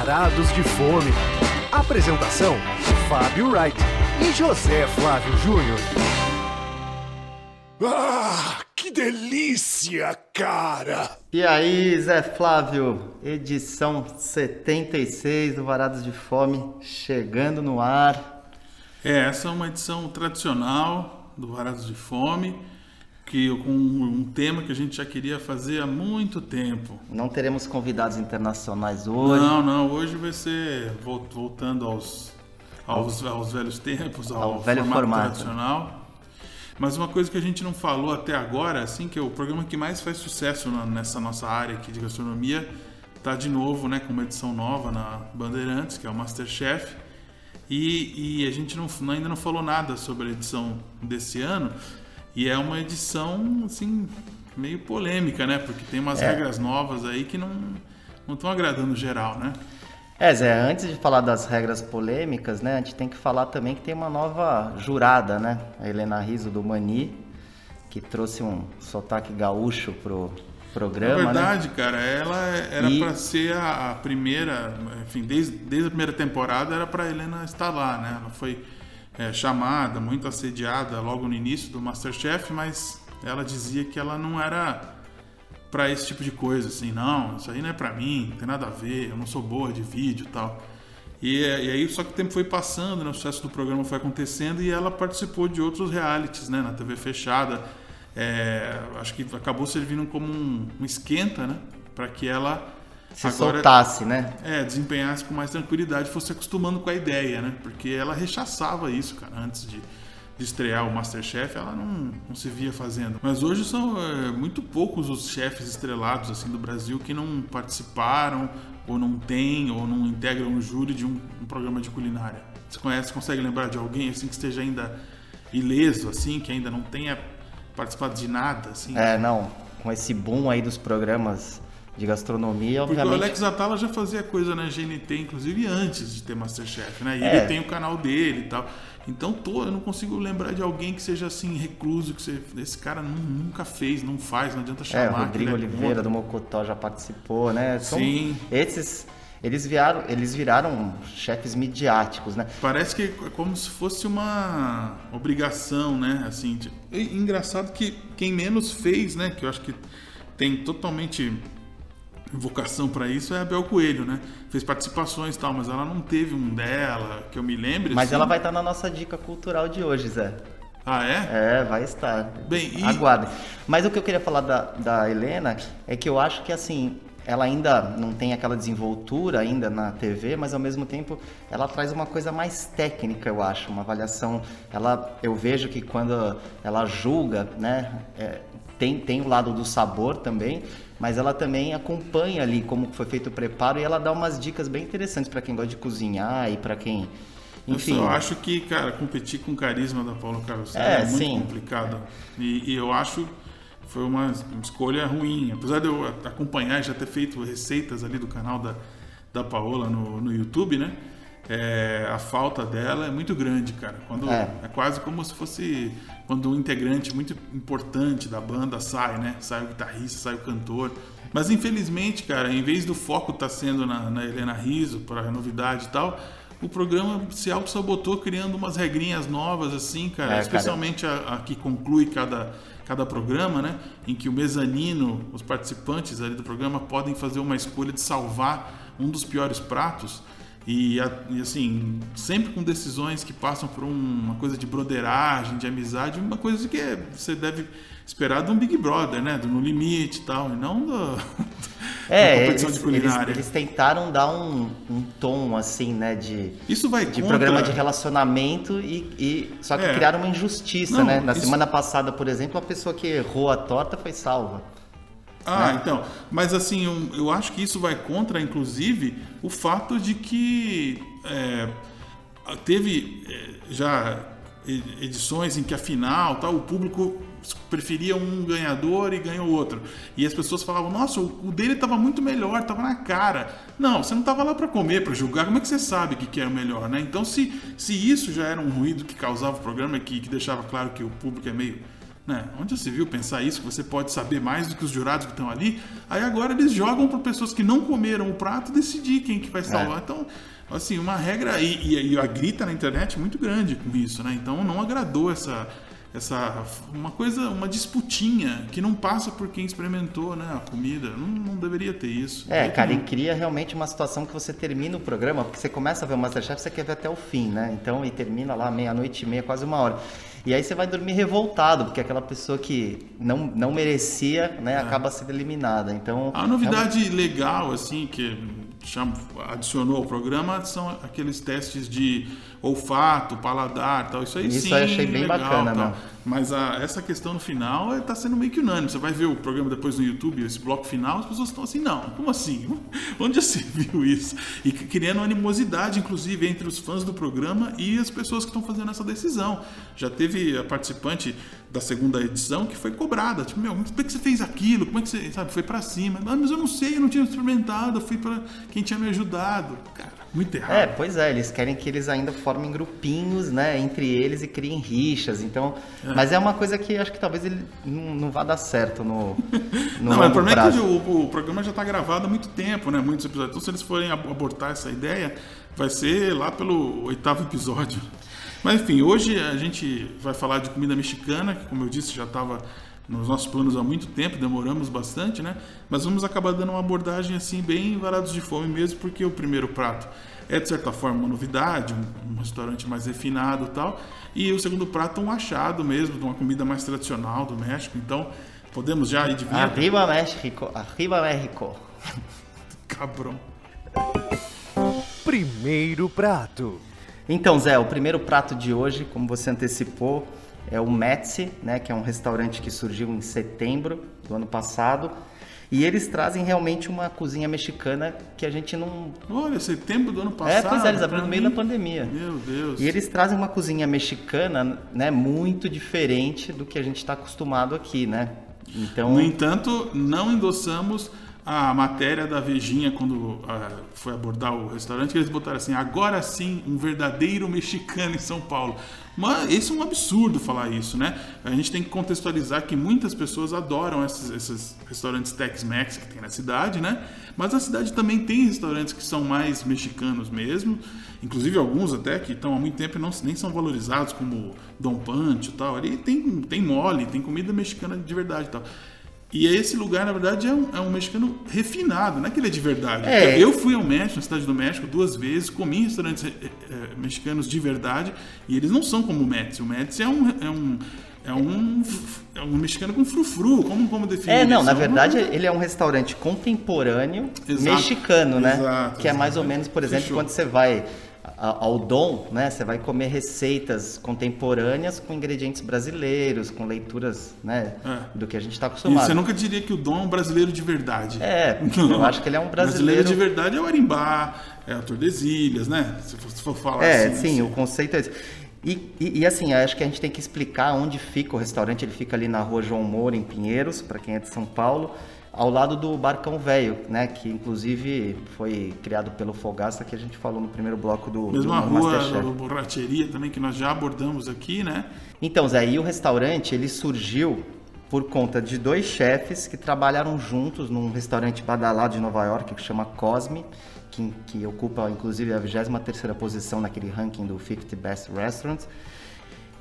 Varados de Fome. Apresentação: Fábio Wright e José Flávio Júnior. Ah, que delícia, cara! E aí, Zé Flávio, edição 76 do Varados de Fome, chegando no ar. É, essa é uma edição tradicional do Varados de Fome, que com um tema que a gente já queria fazer há muito tempo. Não teremos convidados internacionais hoje. Não, não, hoje vai ser voltando aos, aos, aos velhos tempos, ao, Ao velho formato, formato. tradicional. Mas uma coisa que a gente não falou até agora, assim, que é o programa que mais faz sucesso nessa nossa área aqui de gastronomia, tá de novo, né, com uma edição nova na Bandeirantes, que é o Masterchef. E, e a gente não, ainda não falou nada sobre a edição desse ano. E é uma edição, assim, meio polêmica, né? Porque tem umas É. regras novas aí que não não estão agradando geral, né? É, Zé, antes de falar das regras polêmicas, né, a gente tem que falar também que tem uma nova jurada, né? A Helena Riso do Mani, que trouxe um sotaque gaúcho pro programa, Na né? verdade, cara, ela era E- pra ser a, a primeira, enfim, desde, desde a primeira temporada era pra Helena estar lá, né? Ela foi é, chamada, muito assediada logo no início do Masterchef, mas ela dizia que ela não era pra esse tipo de coisa, assim, não, isso aí não é pra mim, não tem nada a ver, eu não sou boa de vídeo e tal. E, e aí, só que o tempo foi passando, né, o sucesso do programa foi acontecendo e ela participou de outros realities, né, na TV fechada. É, acho que acabou servindo como um, um esquenta, né, para que ela Se soltasse, né? é, desempenhasse com mais tranquilidade, fosse acostumando com a ideia, né? Porque ela rechaçava isso, cara, antes de, de estrear o Masterchef, ela não, não se via fazendo. Mas hoje são é, muito poucos os chefes estrelados assim do Brasil que não participaram, ou não têm, ou não integram o júri de um, um programa de culinária. Você conhece, consegue lembrar de alguém assim que esteja ainda ileso, assim, que ainda não tenha participado de nada, assim? É, não, com esse boom aí dos programas de gastronomia, Porque o obviamente... Alex Atala já fazia coisa na GNT, inclusive antes de ter Masterchef, né? E É. ele tem o canal dele e tal. Então, tô, eu não consigo lembrar de alguém que seja assim, recluso, que você, esse cara nu- nunca fez, não faz, não adianta É, chamar. o que Rodrigo é Oliveira do Mocotó já participou, né? São Sim. Esses, eles viraram, eles viraram chefes midiáticos, né? Parece que é como se fosse uma obrigação, né? Assim, tipo, engraçado que quem menos fez, né? Que eu acho que tem totalmente vocação para isso é a Bel Coelho, né? Fez participações e tal, mas ela não teve um dela, que eu me lembre. Mas assim. ela vai estar na nossa dica cultural de hoje, Zé. Ah, é? É, vai estar. Bem, e- Aguardem. Mas o que eu queria falar da, da Helena é que eu acho que assim, ela ainda não tem aquela desenvoltura ainda na TV, mas ao mesmo tempo ela traz uma coisa mais técnica, eu acho, uma avaliação. Ela, eu vejo que quando ela julga, né, é, tem, tem o lado do sabor também, mas ela também acompanha ali como foi feito o preparo e ela dá umas dicas bem interessantes para quem gosta de cozinhar e para quem, enfim. Eu só acho que, cara, competir com o carisma da Paula Carosella É, é, muito sim. complicado. E, e eu acho foi uma escolha ruim. Apesar de eu acompanhar e já ter feito receitas ali do canal da, da Paola no, no YouTube, né? É, a falta dela é muito grande, cara. Quando, É. é. quase como se fosse quando um integrante muito importante da banda sai, né? Sai o guitarrista, sai o cantor. Mas infelizmente, cara, em vez do foco estar sendo na, na Helena Riso, para a novidade e tal, o programa se auto-sabotou criando umas regrinhas novas, assim, cara. É, cara. especialmente a, a que conclui cada, cada programa, né? Em que o mezanino, os participantes ali do programa podem fazer uma escolha de salvar um dos piores pratos. E, assim, sempre com decisões que passam por um- uma coisa de broderagem, de amizade, uma coisa que é- você deve esperar de um Big Brother, né? Do No Limite e tal, e não do, É, da eles, competição de culinária. eles, eles tentaram dar um, um tom assim, né, de, Isso vai de contra... programa de relacionamento e, e- só que É. criaram uma injustiça, Não, né? Na isso- semana passada, por exemplo, a pessoa que errou a torta foi salva. Ah, né? então. Mas assim, eu, eu acho que isso vai contra, inclusive, o fato de que é, teve é, já edições em que afinal tal, o público preferia um ganhador e ganhou outro. E as pessoas falavam, nossa, o o dele estava muito melhor, estava na cara. Não, você não estava lá para comer, para julgar. Como é que você sabe que, que é o melhor, né? Então, se, se isso já era um ruído que causava o programa, que, que deixava claro que o público é meio Né? Onde você viu pensar isso, que você pode saber mais do que os jurados que estão ali? Aí agora eles jogam para pessoas que não comeram o prato decidir quem que vai salvar. É. Então, assim, uma regra. E, e, e a grita na internet é muito grande com isso, né? Então não agradou essa essa uma coisa, uma disputinha que não passa por quem experimentou, né, a comida. Não, não deveria ter isso. É, cara, e cria realmente uma situação que você termina o programa, porque você começa a ver o MasterChef, você quer ver até o fim, né? Então, e termina lá meia-noite e meia, quase uma hora. E aí você vai dormir revoltado, porque aquela pessoa que não, não merecia, né, é. acaba sendo eliminada. Então, a novidade é legal assim que adicionou ao programa são aqueles testes de olfato, paladar, tal. Isso aí Isso sim, eu achei bem legal, bacana, tal. Mas a, essa questão no final está sendo meio que unânime. Você vai ver o programa depois no YouTube, esse bloco final, as pessoas estão assim, não, como assim? Onde você viu isso? E criando animosidade, inclusive, entre os fãs do programa e as pessoas que estão fazendo essa decisão. Já teve a participante da segunda edição que foi cobrada. Tipo, meu, como é que você fez aquilo? Como é que você, sabe, foi para cima? Ah, mas eu não sei, eu não tinha experimentado, eu fui para quem tinha me ajudado. Cara, muito errado. É, pois é, eles querem que eles ainda formem grupinhos, né, entre eles e criem rixas. Então, é. mas é uma coisa que acho que talvez ele não, não vá dar certo no, no Não, mas o problema é que o, o, programa já está gravado há muito tempo, né, muitos episódios. Então, se eles forem abortar essa ideia, vai ser lá pelo oitavo episódio. Mas enfim, hoje a gente vai falar de comida mexicana, que como eu disse já estava nos nossos planos há muito tempo, demoramos bastante, né? Mas vamos acabar dando uma abordagem assim bem varados de fome mesmo, porque o primeiro prato é de certa forma uma novidade, um, um restaurante mais refinado e tal, e o segundo prato um achado mesmo, de uma comida mais tradicional do México. Então, podemos já ir de vinheta? Arriba México, arriba México. Cabrão. Primeiro prato. Então, Zé, o primeiro prato de hoje, como você antecipou, é o Metzi, né, que é um restaurante que surgiu em setembro do ano passado. E eles trazem realmente uma cozinha mexicana que a gente não. Olha, setembro do ano passado. É, pois é, eles abriram no meio da pandemia. Meu Deus. E eles trazem uma cozinha mexicana, né, muito diferente do que a gente está acostumado aqui, né? Então. No entanto, não endossamos a matéria da Vejinha quando uh, foi abordar o restaurante, que eles botaram assim, agora sim, um verdadeiro mexicano em São Paulo. Mas esse é um absurdo falar isso, né? A gente tem que contextualizar que muitas pessoas adoram esses, esses restaurantes Tex-Mex que tem na cidade, né? Mas a cidade também tem restaurantes que são mais mexicanos mesmo, inclusive alguns até que estão há muito tempo e não, nem são valorizados, como Dom Pancho e tal. Ali tem, tem mole, tem comida mexicana de verdade e tal. E esse lugar, na verdade, é um, é um, mexicano refinado, não é que ele é de verdade. É. Eu fui ao México, na cidade do México, duas vezes, comi em restaurantes é, mexicanos de verdade, e eles não são como o Médici. O Médici é um, é um, é um, é um mexicano com frufru, como, como definir É, não, na verdade ele é um restaurante contemporâneo Exato. mexicano, né? Exato, que é mais ou menos, por exemplo, Fechou. quando você vai ao dom, né? Você vai comer receitas contemporâneas com ingredientes brasileiros, com leituras, né? É. Do que a gente está acostumado. E você nunca diria que o dom é um brasileiro de verdade. É, eu acho que ele é um brasileiro. brasileiro de verdade é o Arimbá, é o Tordesilhas, né? Se for falar é, assim. sim, assim. o conceito é esse. E, e, e, assim, acho que a gente tem que explicar onde fica o restaurante. Ele fica ali na rua João Moura, em Pinheiros, para quem é de São Paulo ao lado do Barcão Velho, né? Que inclusive foi criado pelo Fogaça, que a gente falou no primeiro bloco do Mesma do rua do Borracheria também, que nós já abordamos aqui, né? Então, Zé, e o restaurante, ele surgiu por conta de dois chefes que trabalharam juntos num restaurante badalado de Nova York que chama Cosme, que, que ocupa inclusive a 23ª posição naquele ranking do 50 Best Restaurants.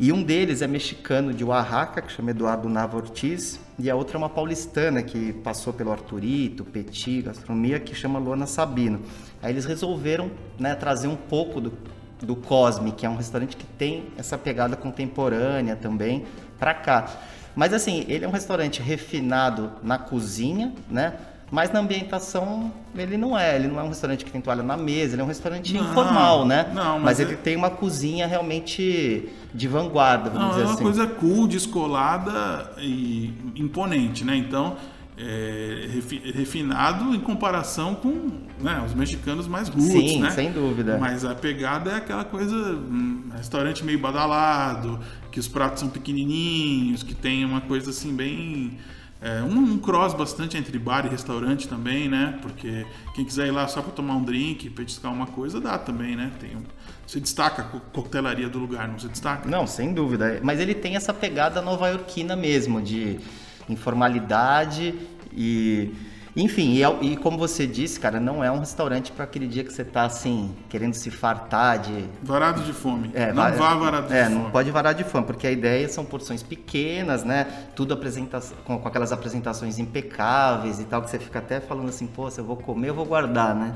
E um deles é mexicano de Oaxaca, que chama Eduardo Nava Ortiz, e a outra é uma paulistana que passou pelo Arturito, Petit, gastronomia, que chama Luana Sabino. Aí eles resolveram né, trazer um pouco do, do Cosme, que é um restaurante que tem essa pegada contemporânea também, para cá. Mas assim, ele é um restaurante refinado na cozinha, né? Mas na ambientação ele não é, ele não é um restaurante que tem toalha na mesa, ele é um restaurante não, informal, né? Não, mas, mas ele é... tem uma cozinha realmente de vanguarda, vamos não, dizer assim. É uma assim. coisa cool, descolada e imponente, né? Então, é, refinado em comparação com né, os mexicanos mais roots, Sim, né? sem dúvida. Mas a pegada é aquela coisa, um restaurante meio badalado, que os pratos são pequenininhos, que tem uma coisa assim bem É, um, um, cross bastante entre bar e restaurante também, né? Porque quem quiser ir lá só para tomar um drink, petiscar uma coisa, dá também, né? Tem um, você destaca a coquetelaria do lugar, não se destaca? Não, sem dúvida. Mas ele tem essa pegada nova-iorquina mesmo, de informalidade e enfim, e, e, como você disse, cara, não é um restaurante para aquele dia que você tá assim, querendo se fartar de. Varado de fome. É, não vá varado é, de fome. não pode varar de fome, porque a ideia são porções pequenas, né? Tudo apresenta com, com, aquelas apresentações impecáveis e tal, que você fica até falando assim, pô, se eu vou comer, eu vou guardar, né?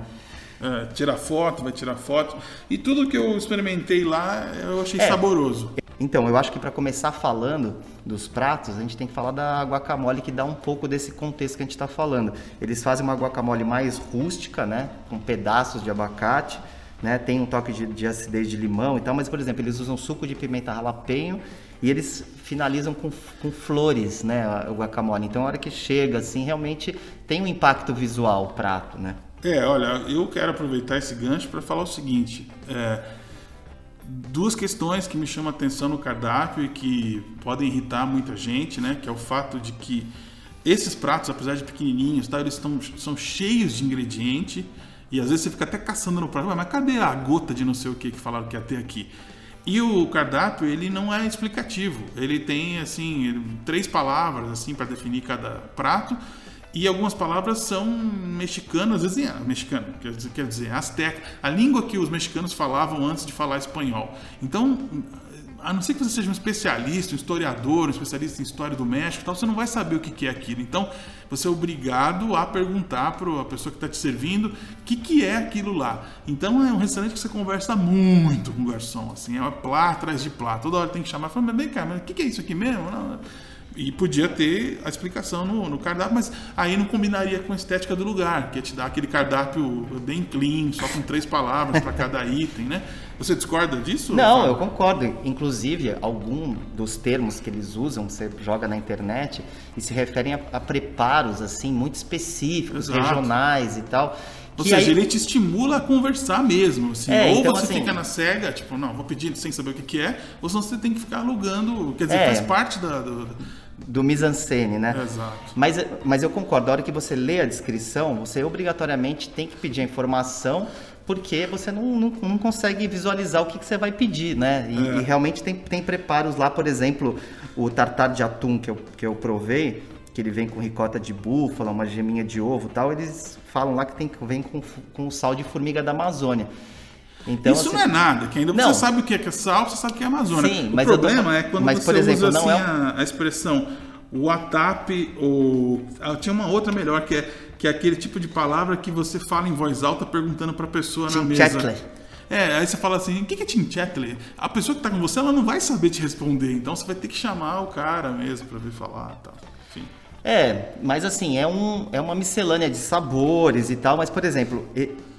É, tirar foto, vai tirar foto. E tudo que eu experimentei lá, eu achei é, saboroso. Então, eu acho que para começar falando dos pratos, a gente tem que falar da guacamole que dá um pouco desse contexto que a gente está falando. Eles fazem uma guacamole mais rústica, né, com pedaços de abacate, né, tem um toque de, de acidez de limão e tal, mas por exemplo, eles usam suco de pimenta jalapeño e eles finalizam com, com flores, né, o guacamole. Então, a hora que chega, assim, realmente tem um impacto visual o prato, né? É, olha, eu quero aproveitar esse gancho para falar o seguinte. É, duas questões que me chamam a atenção no cardápio e que podem irritar muita gente, né? Que é o fato de que esses pratos, apesar de pequenininhos, tá, eles estão, são cheios de ingrediente e às vezes você fica até caçando no prato, mas cadê a gota de não sei o que que falaram que ia ter aqui? E o cardápio ele não é explicativo, ele tem assim três palavras assim para definir cada prato e algumas palavras são mexicanas, às vezes é mexicano, quer dizer, quer dizer, azteca, a língua que os mexicanos falavam antes de falar espanhol. Então, a não ser que você seja um especialista, um historiador, um especialista em história do México, tal, você não vai saber o que é aquilo. Então, você é obrigado a perguntar para a pessoa que está te servindo o que, que é aquilo lá. Então, é um restaurante que você conversa muito com o garçom, assim, é plá atrás de plá. Toda hora tem que chamar, falando, bem, cara, mas o que, que é isso aqui mesmo? Não, e podia ter a explicação no, no, cardápio, mas aí não combinaria com a estética do lugar, que é te dar aquele cardápio bem clean, só com três palavras para cada item, né? Você discorda disso? Não, Fábio? eu concordo. Inclusive, algum dos termos que eles usam, você joga na internet, e se referem a, a preparos assim muito específicos, Exato. regionais e tal. Ou seja, aí... ele te estimula a conversar mesmo. Assim. É, ou então, você assim... fica na cega, tipo, não, vou pedir sem saber o que, que é, ou senão você tem que ficar alugando. Quer dizer, é. faz parte da, do, do mise-en-scène, né? Exato. Mas, mas eu concordo, a hora que você lê a descrição, você obrigatoriamente tem que pedir a informação, porque você não, não, não consegue visualizar o que, que, você vai pedir, né? E, é. e, realmente tem, tem preparos lá, por exemplo, o tartar de atum que eu, que eu provei, que ele vem com ricota de búfala, uma geminha de ovo tal, eles falam lá que tem, vem com, com sal de formiga da Amazônia. Então, Isso assim, não é nada, que ainda não, você sabe o que é, que é sal, você sabe o que é Amazônia. Sim, o problema tô, é quando mas, você exemplo, usa assim, é... a, a, expressão o WhatsApp ou ah, tinha uma outra melhor que é que é aquele tipo de palavra que você fala em voz alta perguntando para a pessoa na mesa. É, aí você fala assim, o que é Tim Chatler? A pessoa que está com você, ela não vai saber te responder, então você vai ter que chamar o cara mesmo para vir falar, tal. Enfim. É, mas assim, é, um, é uma miscelânea de sabores e tal, mas por exemplo,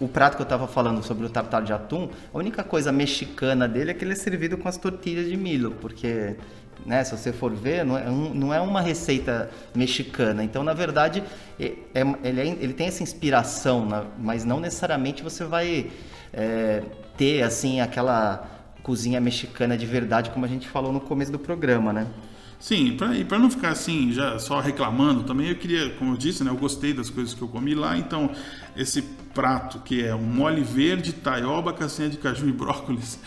o prato que eu estava falando sobre o tartar de atum, a única coisa mexicana dele é que ele é servido com as tortilhas de milho, porque né, se você for ver, não é, não é uma receita mexicana. Então, na verdade, é, é, ele, é, ele, tem essa inspiração, mas não necessariamente você vai é, ter assim aquela cozinha mexicana de verdade, como a gente falou no começo do programa, né? Sim, pra, e para não ficar assim, já só reclamando também, eu queria, como eu disse, né, eu gostei das coisas que eu comi lá, então esse prato que é um mole verde, taioba, castanha de caju e brócolis,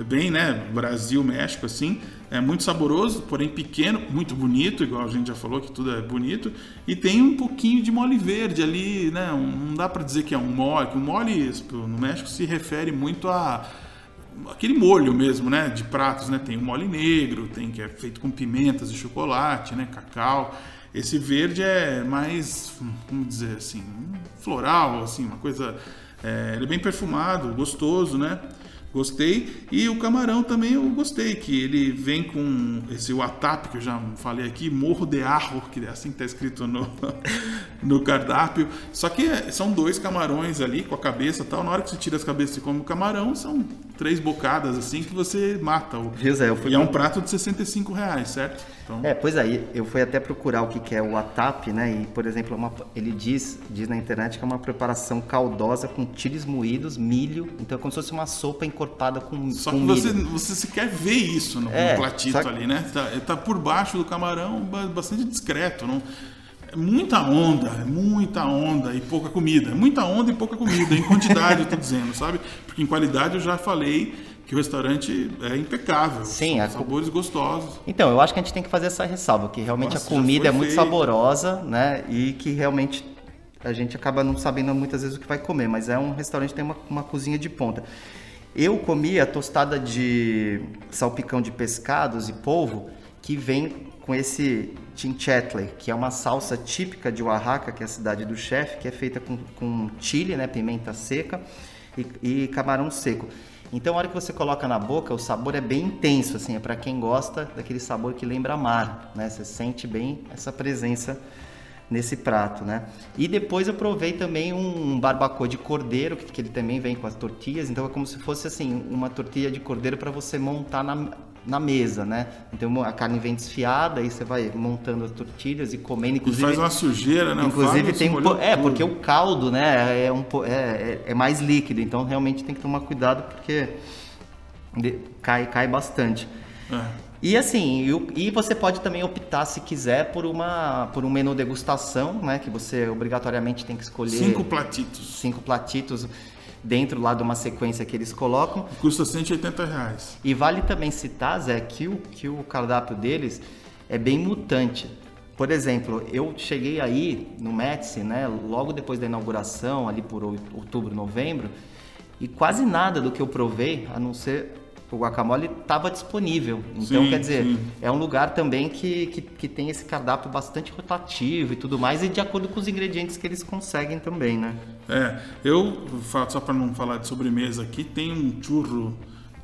bem, né, Brasil, México, assim, é muito saboroso, porém pequeno, muito bonito, igual a gente já falou que tudo é bonito, e tem um pouquinho de mole verde ali, né, não dá para dizer que é um mole, que o mole no México se refere muito a aquele molho mesmo, né, de pratos, né? Tem o mole negro, tem que é feito com pimentas e chocolate, né, cacau. Esse verde é mais, vamos dizer assim, floral, assim, uma coisa. É, ele é bem perfumado, gostoso, né? Gostei. E o camarão também eu gostei, que ele vem com esse WhatsApp que eu já falei aqui, Morro de Arro, que é assim que está escrito no, no cardápio. Só que são dois camarões ali com a cabeça tal. Na hora que você tira as cabeças e come o camarão, são três bocadas assim que você mata. O... Viu, Zé? Eu fui e é um prato de 65 reais, certo? Então... É, pois aí, eu fui até procurar o que, que é o atap, né? E, por exemplo, uma, ele diz, diz na internet que é uma preparação caldosa com chiles moídos, milho. Então é como se fosse uma sopa encorpada com Só com que milho. você, você se quer ver isso no, É, no platito só que- ali, né? Tá, tá por baixo do camarão, ba- bastante discreto. Não... Muita onda, muita onda e pouca comida. Muita onda e pouca comida, em quantidade, eu tô dizendo, sabe? Porque em qualidade eu já falei que o restaurante é impecável. Sim, a- sabores gostosos. Então, eu acho que a gente tem que fazer essa ressalva, que realmente Nossa, a comida é muito feito. saborosa, né? E que realmente a gente acaba não sabendo muitas vezes o que vai comer, mas é um restaurante que tem uma, uma cozinha de ponta. Eu comi a tostada de salpicão de pescados e polvo que vem com esse chinchetle, que é uma salsa típica de Oaxaca, que é a cidade do chefe, que é feita com, com chile, né, pimenta seca e, e camarão seco. Então, a hora que você coloca na boca, o sabor é bem intenso, assim, é para quem gosta daquele sabor que lembra mar, né? Você sente bem essa presença nesse prato, né? E depois eu provei também um barbacoa de cordeiro, que, que ele também vem com as tortilhas, então é como se fosse assim, uma tortilha de cordeiro para você montar na, na mesa, né? Então a carne vem desfiada, aí você vai montando as tortilhas e comendo, E inclusive faz uma sujeira, né? Inclusive tem um é tudo. porque o caldo, né, é um é, é, é mais líquido, então realmente tem que tomar cuidado porque cai cai bastante. É. E assim, e, e você pode também optar se quiser por uma por um menu degustação, né, que você obrigatoriamente tem que escolher Cinco platitos. cinco platitos dentro lá de uma sequência que eles colocam. Custa 180 reais. E vale também citar, Zé, que o, que o cardápio deles é bem mutante. Por exemplo, eu cheguei aí no Médici, né, logo depois da inauguração, ali por ou- outubro, novembro, e quase nada do que eu provei, a não ser o guacamole, estava disponível. Então, Sim, quer dizer, sim. é um lugar também que, que, que tem esse cardápio bastante rotativo e tudo mais, e de acordo com os ingredientes que eles conseguem também, né? É, eu, só para não falar de sobremesa aqui, tem um churro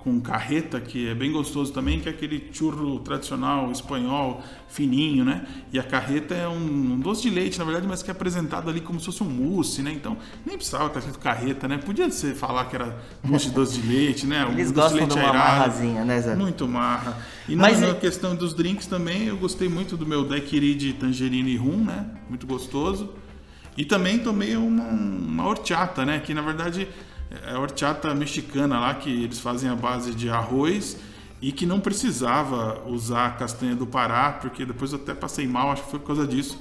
com carreta que é bem gostoso também, que é aquele churro tradicional espanhol, fininho, né? E a carreta é um, um doce de leite, na verdade, mas que é apresentado ali como se fosse um mousse, né? Então, nem precisava estar escrito carreta, né? Podia ser falar que era mousse de doce de leite, né? Um Eles doce gostam de uma airado. marrazinha, né, Zé? Muito marra. E Mas na, é- questão dos drinks também, eu gostei muito do meu daiquiri de tangerina e rum, né? Muito gostoso. E também tomei uma, uma horchata, né? Que na verdade a horchata mexicana lá, que eles fazem a base de arroz e que não precisava usar a castanha do Pará, porque depois eu até passei mal, acho que foi por causa disso.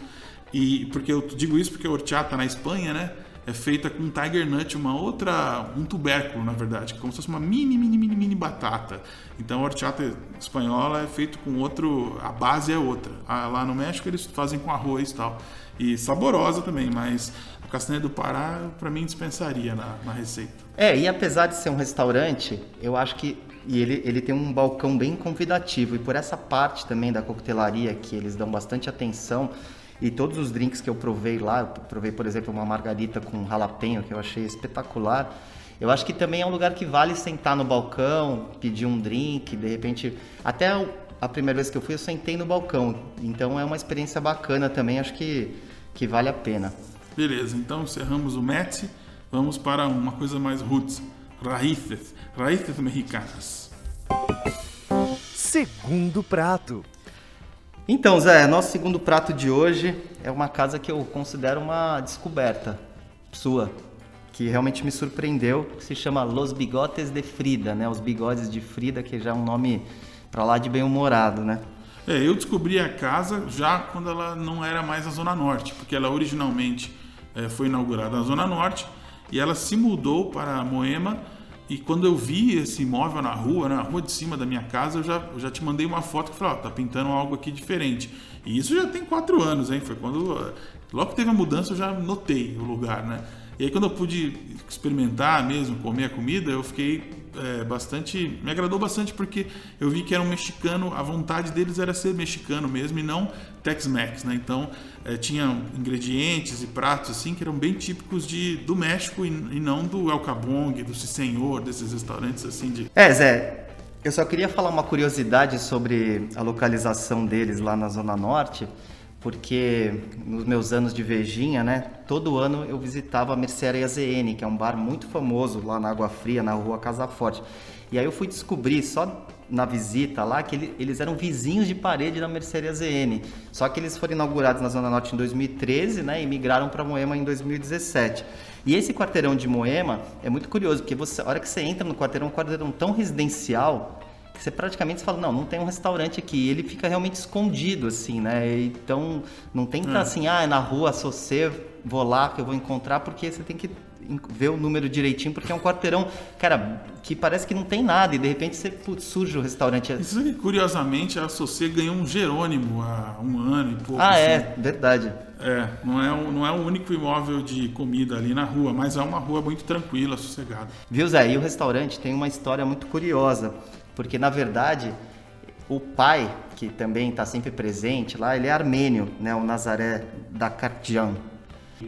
E porque eu digo isso porque a horchata na Espanha, né? É feita com tiger nut, uma outra, um tubérculo, na verdade, como se fosse uma mini, mini, mini, mini batata. Então a horchata espanhola é feito com outro, a base é outra. Ah, Lá no México eles fazem com arroz e tal. E saborosa também, mas a castanha do Pará, para mim, dispensaria na, na receita. É, e apesar de ser um restaurante, eu acho que e ele, ele tem um balcão bem convidativo. E por essa parte também da coquetelaria, que eles dão bastante atenção, e todos os drinks que eu provei lá, eu provei, por exemplo, uma margarita com jalapeno, que eu achei espetacular. Eu acho que também é um lugar que vale sentar no balcão, pedir um drink, de repente. Até a primeira vez que eu fui, eu sentei no balcão. Então é uma experiência bacana também, acho que, que vale a pena. Beleza, então encerramos o Metsi. Vamos para uma coisa mais roots. Raíces. Raíces mexicanas. Segundo prato. Então, Zé, nosso segundo prato de hoje é uma casa que eu considero uma descoberta sua, que realmente me surpreendeu, que se chama Los Bigotes de Frida, né? Os bigodes de Frida, que já é um nome pra lá de bem-humorado, né? É, eu descobri a casa já quando ela não era mais a Zona Norte, porque ela originalmente eh, foi inaugurada na Zona Norte e ela se mudou para Moema. E quando eu vi esse imóvel na rua, na rua de cima da minha casa, eu já, eu já te mandei uma foto que falou: ó, tá pintando algo aqui diferente. E isso já tem quatro anos, hein? Foi quando. eh, Logo que teve a mudança, eu já notei o lugar, né? E aí quando eu pude experimentar mesmo, comer a comida, eu fiquei é, bastante. Me agradou bastante porque eu vi que era um mexicano, a vontade deles era ser mexicano mesmo e não Tex-Mex, né? Então é, tinha ingredientes e pratos assim que eram bem típicos de, do México e, e não do El Cabong, do Senhor, desses restaurantes assim de. É, Zé, eu só queria falar uma curiosidade sobre a localização deles lá na Zona Norte, porque nos meus anos de vejinha, né, todo ano eu visitava a Mercearia ZN, que é um bar muito famoso lá na Água Fria, na rua Casa Forte. E aí eu fui descobrir só na visita lá que ele, eles eram vizinhos de parede da Mercearia ZN. Só que eles foram inaugurados na Zona Norte em 2013, né, e migraram para Moema em 2017. E esse quarteirão de Moema é muito curioso, porque você, a hora que você entra no quarteirão, é um quarteirão tão residencial você praticamente fala, não, não tem um restaurante aqui. Ele fica realmente escondido, assim, né? Então, não tem que estar assim, ah, é na rua, sou você, vou lá que eu vou encontrar, porque você tem que ver o número direitinho, porque é um quarteirão, cara, que parece que não tem nada, e de repente você putz, surge o restaurante. Isso aqui, curiosamente, a Sociê ganhou um Jerônimo há um ano e pouco. Ah, assim. é, verdade. É, não é, um, não é o único imóvel de comida ali na rua, mas é uma rua muito tranquila, sossegada. Viu, Zé? E o restaurante tem uma história muito curiosa, porque na verdade o pai, que também está sempre presente lá, ele é armênio, né? O Nazaré Dakartjan.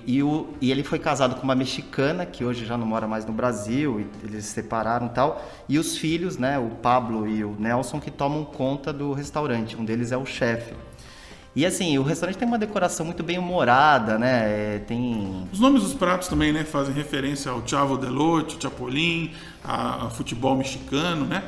E, o, e ele foi casado com uma mexicana, que hoje já não mora mais no Brasil, eles se separaram e tal. E os filhos, né, o Pablo e o Nelson, que tomam conta do restaurante. Um deles é o chefe. E assim, o restaurante tem uma decoração muito bem humorada, né? É, tem. Os nomes dos pratos também, né? Fazem referência ao Chavo Delote, Chapolin, a, a futebol mexicano, né?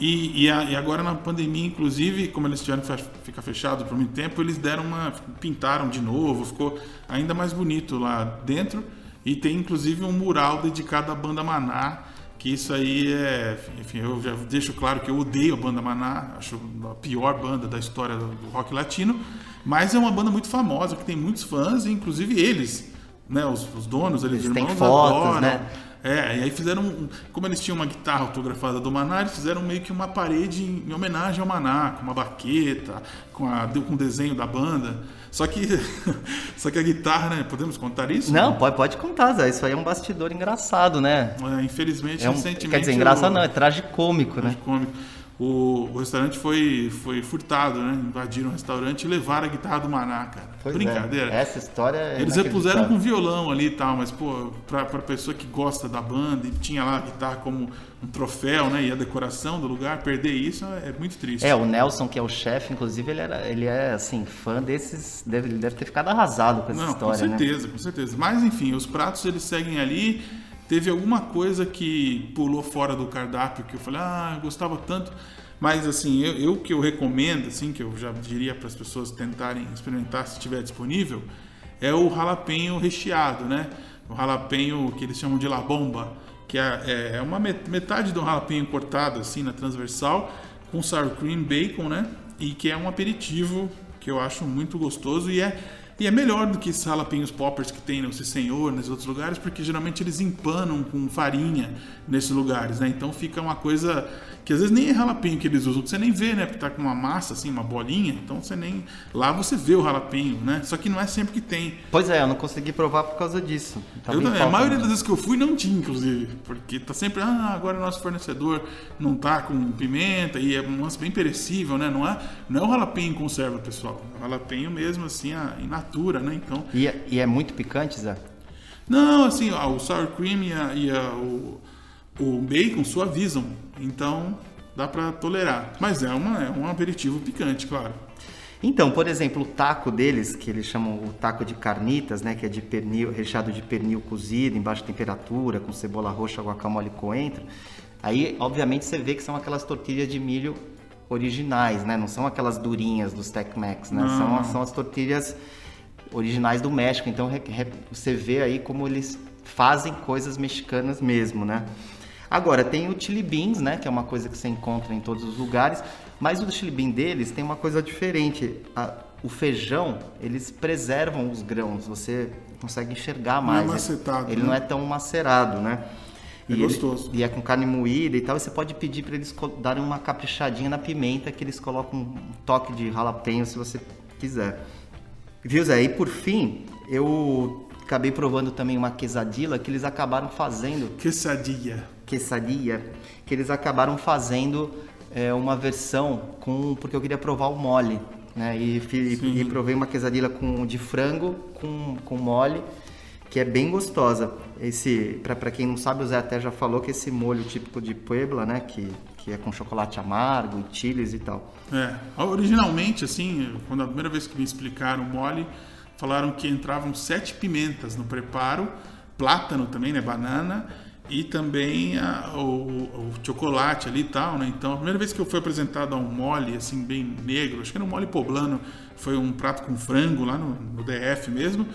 E, e, a, e, agora na pandemia, inclusive, como eles tiveram que ficar fechados por muito tempo, eles deram uma. pintaram de novo, ficou ainda mais bonito lá dentro. E tem inclusive um mural dedicado à banda Maná, que isso aí é. Enfim, eu já deixo claro que eu odeio a banda Maná, acho a pior banda da história do rock latino, mas é uma banda muito famosa, que tem muitos fãs, inclusive eles, né, os, os donos, eles, eles irmãos, têm fotos, adoram. né? É, e aí fizeram, como eles tinham uma guitarra autografada do Maná, eles fizeram meio que uma parede em, homenagem ao Maná, com uma baqueta, com, a, com o desenho da banda. Só que, só que a guitarra, né? Podemos contar isso? Não, pode, pode contar, Zé. Isso aí é um bastidor engraçado, né? É, infelizmente, é um, recentemente. Quer dizer, engraçado eu, não, é tragicômico, né? Tragicômico o, o, restaurante foi, foi furtado, né? Invadiram o restaurante e levaram a guitarra do Maná, cara. Pois Brincadeira. É. Essa história é Eles repuseram com violão ali e tal, mas, pô, pra, pra pessoa que gosta da banda e tinha lá a guitarra como um troféu, né? E a decoração do lugar, perder isso é muito triste. É, o Nelson, que é o chefe, inclusive, ele, era, ele é, assim, fã desses... Deve, ele deve ter ficado arrasado com essa Não, história, com certeza, né? com certeza. Mas, enfim, os pratos, eles seguem ali... Teve alguma coisa que pulou fora do cardápio que eu falei, ah, eu gostava tanto mas assim, eu, eu que eu recomendo, assim, que eu já diria para as pessoas tentarem experimentar se estiver disponível, é o ralapenho recheado, né? O ralapenho que eles chamam de la bomba, que é, é, é uma metade do ralapenho cortado assim na transversal, com sour cream, bacon, né? E que é um aperitivo que eu acho muito gostoso e é e é melhor do que esses jalapinhos poppers que tem no Senhor, nesses outros lugares, porque geralmente eles empanam com farinha nesses lugares, né? Então fica uma coisa que às vezes nem é jalapinho que eles usam, você nem vê, né? Porque tá com uma massa, assim, uma bolinha, então você nem. Lá você vê o jalapinho, né? Só que não é sempre que tem. Pois é, eu não consegui provar por causa disso. Tá eu, a maioria das vezes que eu fui não tinha, inclusive. Porque tá sempre, ah, agora o nosso fornecedor não tá com pimenta, e é um lance bem perecível, né? Não é, não é o jalapinho em conserva, pessoal. É o jalapinho mesmo, assim, in natura, né? Então. E é, e é muito picante, Zé? Não, assim, ó, o sour cream e, a, e a, o o bacon suavizam, então dá para tolerar. Mas é, uma, é um aperitivo picante, claro. Então, por exemplo, o taco deles, que eles chamam o taco de carnitas, né, que é de pernil, recheado de pernil cozido em baixa temperatura, com cebola roxa, guacamole e coentro. Aí, obviamente, você vê que são aquelas tortilhas de milho originais, né? Não são aquelas durinhas dos Tex-Mex, né? São, são as tortilhas originais do México. Então, você vê aí como eles fazem coisas mexicanas mesmo, né? Agora, tem o chili beans, né? Que é uma coisa que você encontra em todos os lugares. Mas o chili bean deles tem uma coisa diferente. A, o feijão, eles preservam os grãos. Você consegue enxergar mais. Não é macetado, ele né? não é tão macerado, né? É e gostoso. Ele, e é com carne moída e tal. E você pode pedir para eles darem uma caprichadinha na pimenta, que eles colocam um toque de jalapeño se você quiser. Viu, Zé? E por fim, eu acabei provando também uma quesadilla que eles acabaram fazendo. Quesadilla quesadilla, que eles acabaram fazendo é, uma versão com porque eu queria provar o mole, né? E, e, e provei uma quesadilla com de frango com, com mole que é bem gostosa. Esse, para quem não sabe, o Zé até já falou que esse molho típico de Puebla, né, que, que é com chocolate amargo e chiles e tal. É, originalmente, assim, quando a primeira vez que me explicaram mole, falaram que entravam sete pimentas no preparo, plátano também, né, banana, e também a, o, o, chocolate ali e tal, né? Então, a primeira vez que eu fui apresentado a um mole, assim, bem negro, acho que era um mole poblano, foi um prato com frango lá no, no DF mesmo,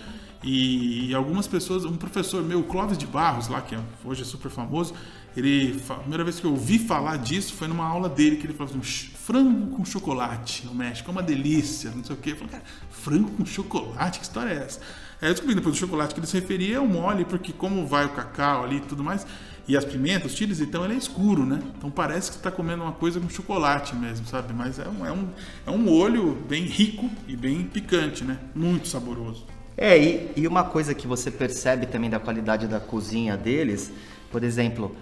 e, e, algumas pessoas, um professor meu, Clóvis de Barros, lá que é, hoje é super famoso, ele, a primeira vez que eu ouvi falar disso foi numa aula dele, que ele falou assim, frango com chocolate no México, é uma delícia, não sei o quê. Eu falei, cara, frango com chocolate, que história é essa? Aí eu descobri depois do chocolate que ele se referia ao mole, porque como vai o cacau ali e tudo mais, e as pimentas, os chiles, então ele é escuro, né? Então parece que você está comendo uma coisa com chocolate mesmo, sabe? Mas é um, é, um, é um molho bem rico e bem picante, né? Muito saboroso. É, e, e uma coisa que você percebe também da qualidade da cozinha deles, por exemplo,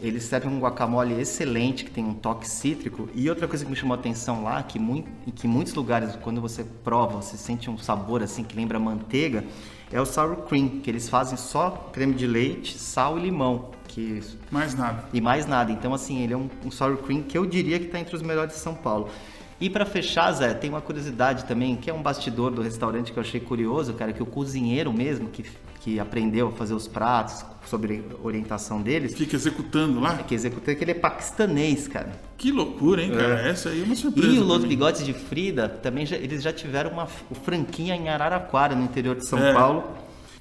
eles servem um guacamole excelente, que tem um toque cítrico. E outra coisa que me chamou a atenção lá, que, muito, que em muitos lugares, quando você prova, você sente um sabor assim que lembra manteiga, é o sour cream, que eles fazem só creme de leite, sal e limão. Que... Mais nada. E mais nada. Então, assim, ele é um, um sour cream que eu diria que está entre os melhores de São Paulo. E para fechar, Zé, tem uma curiosidade também, que é um bastidor do restaurante que eu achei curioso, cara, que o cozinheiro mesmo, que, que aprendeu a fazer os pratos, sobre orientação deles. Fica executando lá? É que executa que ele é paquistanês, cara. Que loucura, hein, cara? É. Essa aí é uma surpresa. E o Los Bigotes de Frida, também já, eles já tiveram uma franquia em Araraquara, no interior de São é. Paulo.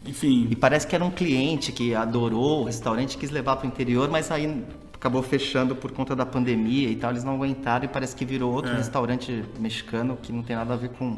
Enfim. E parece que era um cliente que adorou o restaurante, quis levar para o interior, mas aí acabou fechando por conta da pandemia e tal, eles não aguentaram e parece que virou outro é. restaurante mexicano que não tem nada a ver com,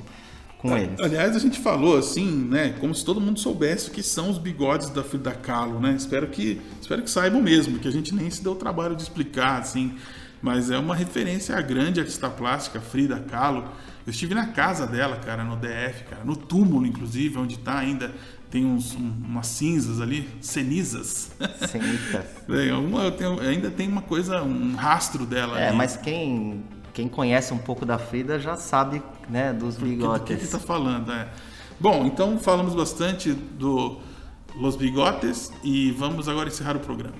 com eles. Aliás, a gente falou assim, né, como se todo mundo soubesse o que são os bigodes da Frida Kahlo, né? Espero que, espero que saibam mesmo, que a gente nem se deu o trabalho de explicar, assim. Mas é uma referência à grande artista plástica Frida Kahlo. Eu estive na casa dela, cara, no DF, cara, no túmulo, inclusive, onde está ainda tem uns, um, umas cinzas ali, cenizas. Cenizas. ainda tem uma coisa, um rastro dela. É, ali. mas quem, quem conhece um pouco da Frida já sabe, né, dos bigotes. Do que está falando, é. Bom, então falamos bastante do Los Bigotes e vamos agora encerrar o programa.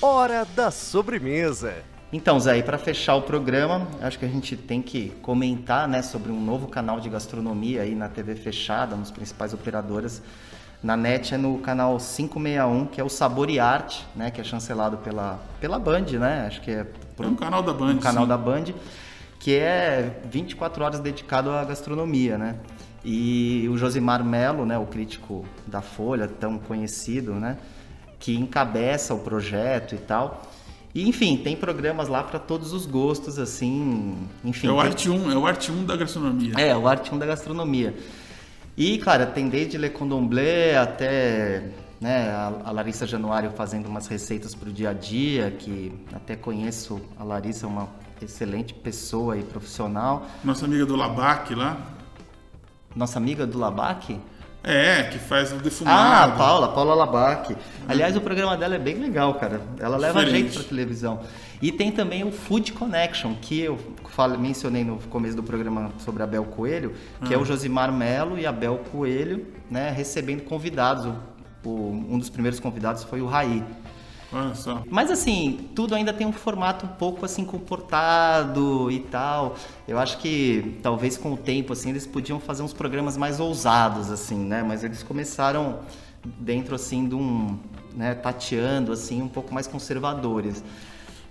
Hora da sobremesa. Então, Zé, para fechar o programa, acho que a gente tem que comentar né, sobre um novo canal de gastronomia aí na TV fechada, nos principais operadoras. Na net é no canal 561, que é o Sabor e Arte, né, que é chancelado pela, pela Band, né? Acho que é, por, é um canal da Band. Um canal sim. da Band, que é 24 horas dedicado à gastronomia, né? E o Josimar Melo, né, o crítico da Folha, tão conhecido, né, que encabeça o projeto e tal. E, enfim, tem programas lá para todos os gostos, assim, enfim. É o. Arte 1, é o Arte 1 da gastronomia. É, o Arte 1 da gastronomia. E, claro, tem desde Le Condomblé até né, a, Larissa Januário fazendo umas receitas para o dia a dia, que até conheço a Larissa, é uma excelente pessoa e profissional. Nossa amiga do Labac lá. Nossa amiga do Labac? É, que faz o defumado. Ah, Paula, Paula Labac. Aliás, o programa dela é bem legal, cara. Ela leva Diferente. jeito pra televisão. E tem também o Food Connection, que eu falei, mencionei no começo do programa sobre a Bel Coelho, que é o ah. Josimar Melo e a Bel Coelho, né, recebendo convidados. O, o, um dos primeiros convidados foi o Raí. Olha só. Mas assim, tudo ainda tem um formato um pouco assim comportado e tal. Eu acho que talvez com o tempo assim eles podiam fazer uns programas mais ousados assim, né? Mas eles começaram dentro assim de um, né, tateando assim um pouco mais conservadores.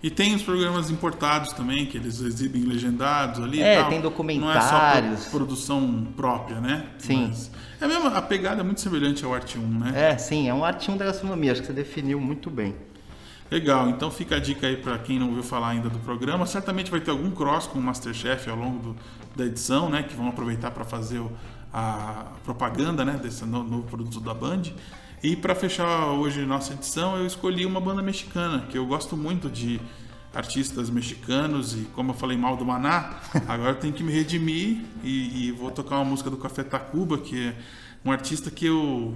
E tem os programas importados também, que eles exibem legendados ali. É, tem documentários. Não é só produção própria, né? Sim. Mas é mesmo, a pegada é muito semelhante ao Arte 1, né? É, sim, é um Arte 1 da gastronomia, acho que você definiu muito bem. Legal, então fica a dica aí para quem não ouviu falar ainda do programa. Certamente vai ter algum cross com o Masterchef ao longo do, da edição, né? Que vão aproveitar para fazer o, a propaganda né, desse novo, novo produto da Band. E para fechar hoje nossa edição, eu escolhi uma banda mexicana, que eu gosto muito de artistas mexicanos e como eu falei mal do Maná, agora eu tenho que me redimir e, e, vou tocar uma música do Café Tacuba, que é um artista que eu,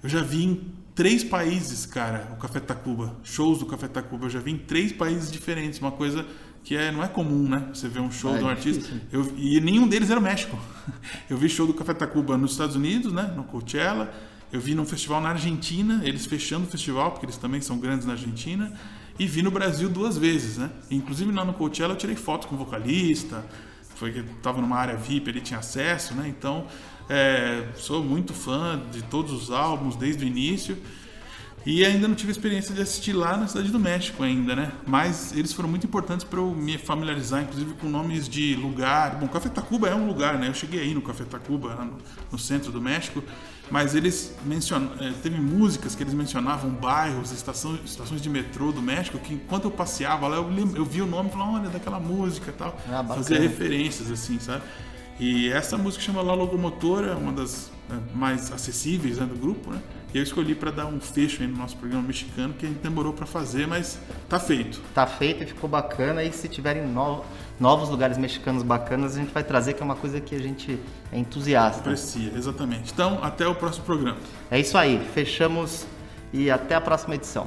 eu já vi em três países, cara, o Café Tacuba, shows do Café Tacuba, eu já vi em três países diferentes, uma coisa que é, não é comum, né? Você vê um show ah, de um é artista. Eu, e nenhum deles era o México. Eu vi show do Café Tacuba nos Estados Unidos, né? No Coachella. Eu vi num festival na Argentina, eles fechando o festival, porque eles também são grandes na Argentina. e vi no Brasil duas vezes, né? Inclusive lá no Coachella eu tirei foto com o vocalista, foi que estava numa área VIP, ele tinha acesso, né? Então, é, sou muito fã de todos os álbuns desde o início. E ainda não tive experiência de assistir lá na Cidade do México ainda, né? Mas eles foram muito importantes para eu me familiarizar, inclusive com nomes de lugar. Bom, Café Tacuba é um lugar, né? Eu cheguei aí no Café Tacuba, no, no centro do México, mas eles mencionam, é, teve músicas que eles mencionavam bairros, estações, estações de metrô do México, que enquanto eu passeava lá, eu, eu vi o nome e falava, olha, daquela música e tal. Ah, Fazia referências, assim, sabe? E essa música chama La Locomotora, uma das é, mais acessíveis né, do grupo, né? E eu escolhi para dar um fecho aí no nosso programa mexicano, que a gente demorou para fazer, mas tá feito. Tá feito e ficou bacana. E se tiverem no... novos lugares mexicanos bacanas, a gente vai trazer, que é uma coisa que a gente é entusiasta. Aprecia, exatamente. Então, até o próximo programa. É isso aí. Fechamos e até a próxima edição.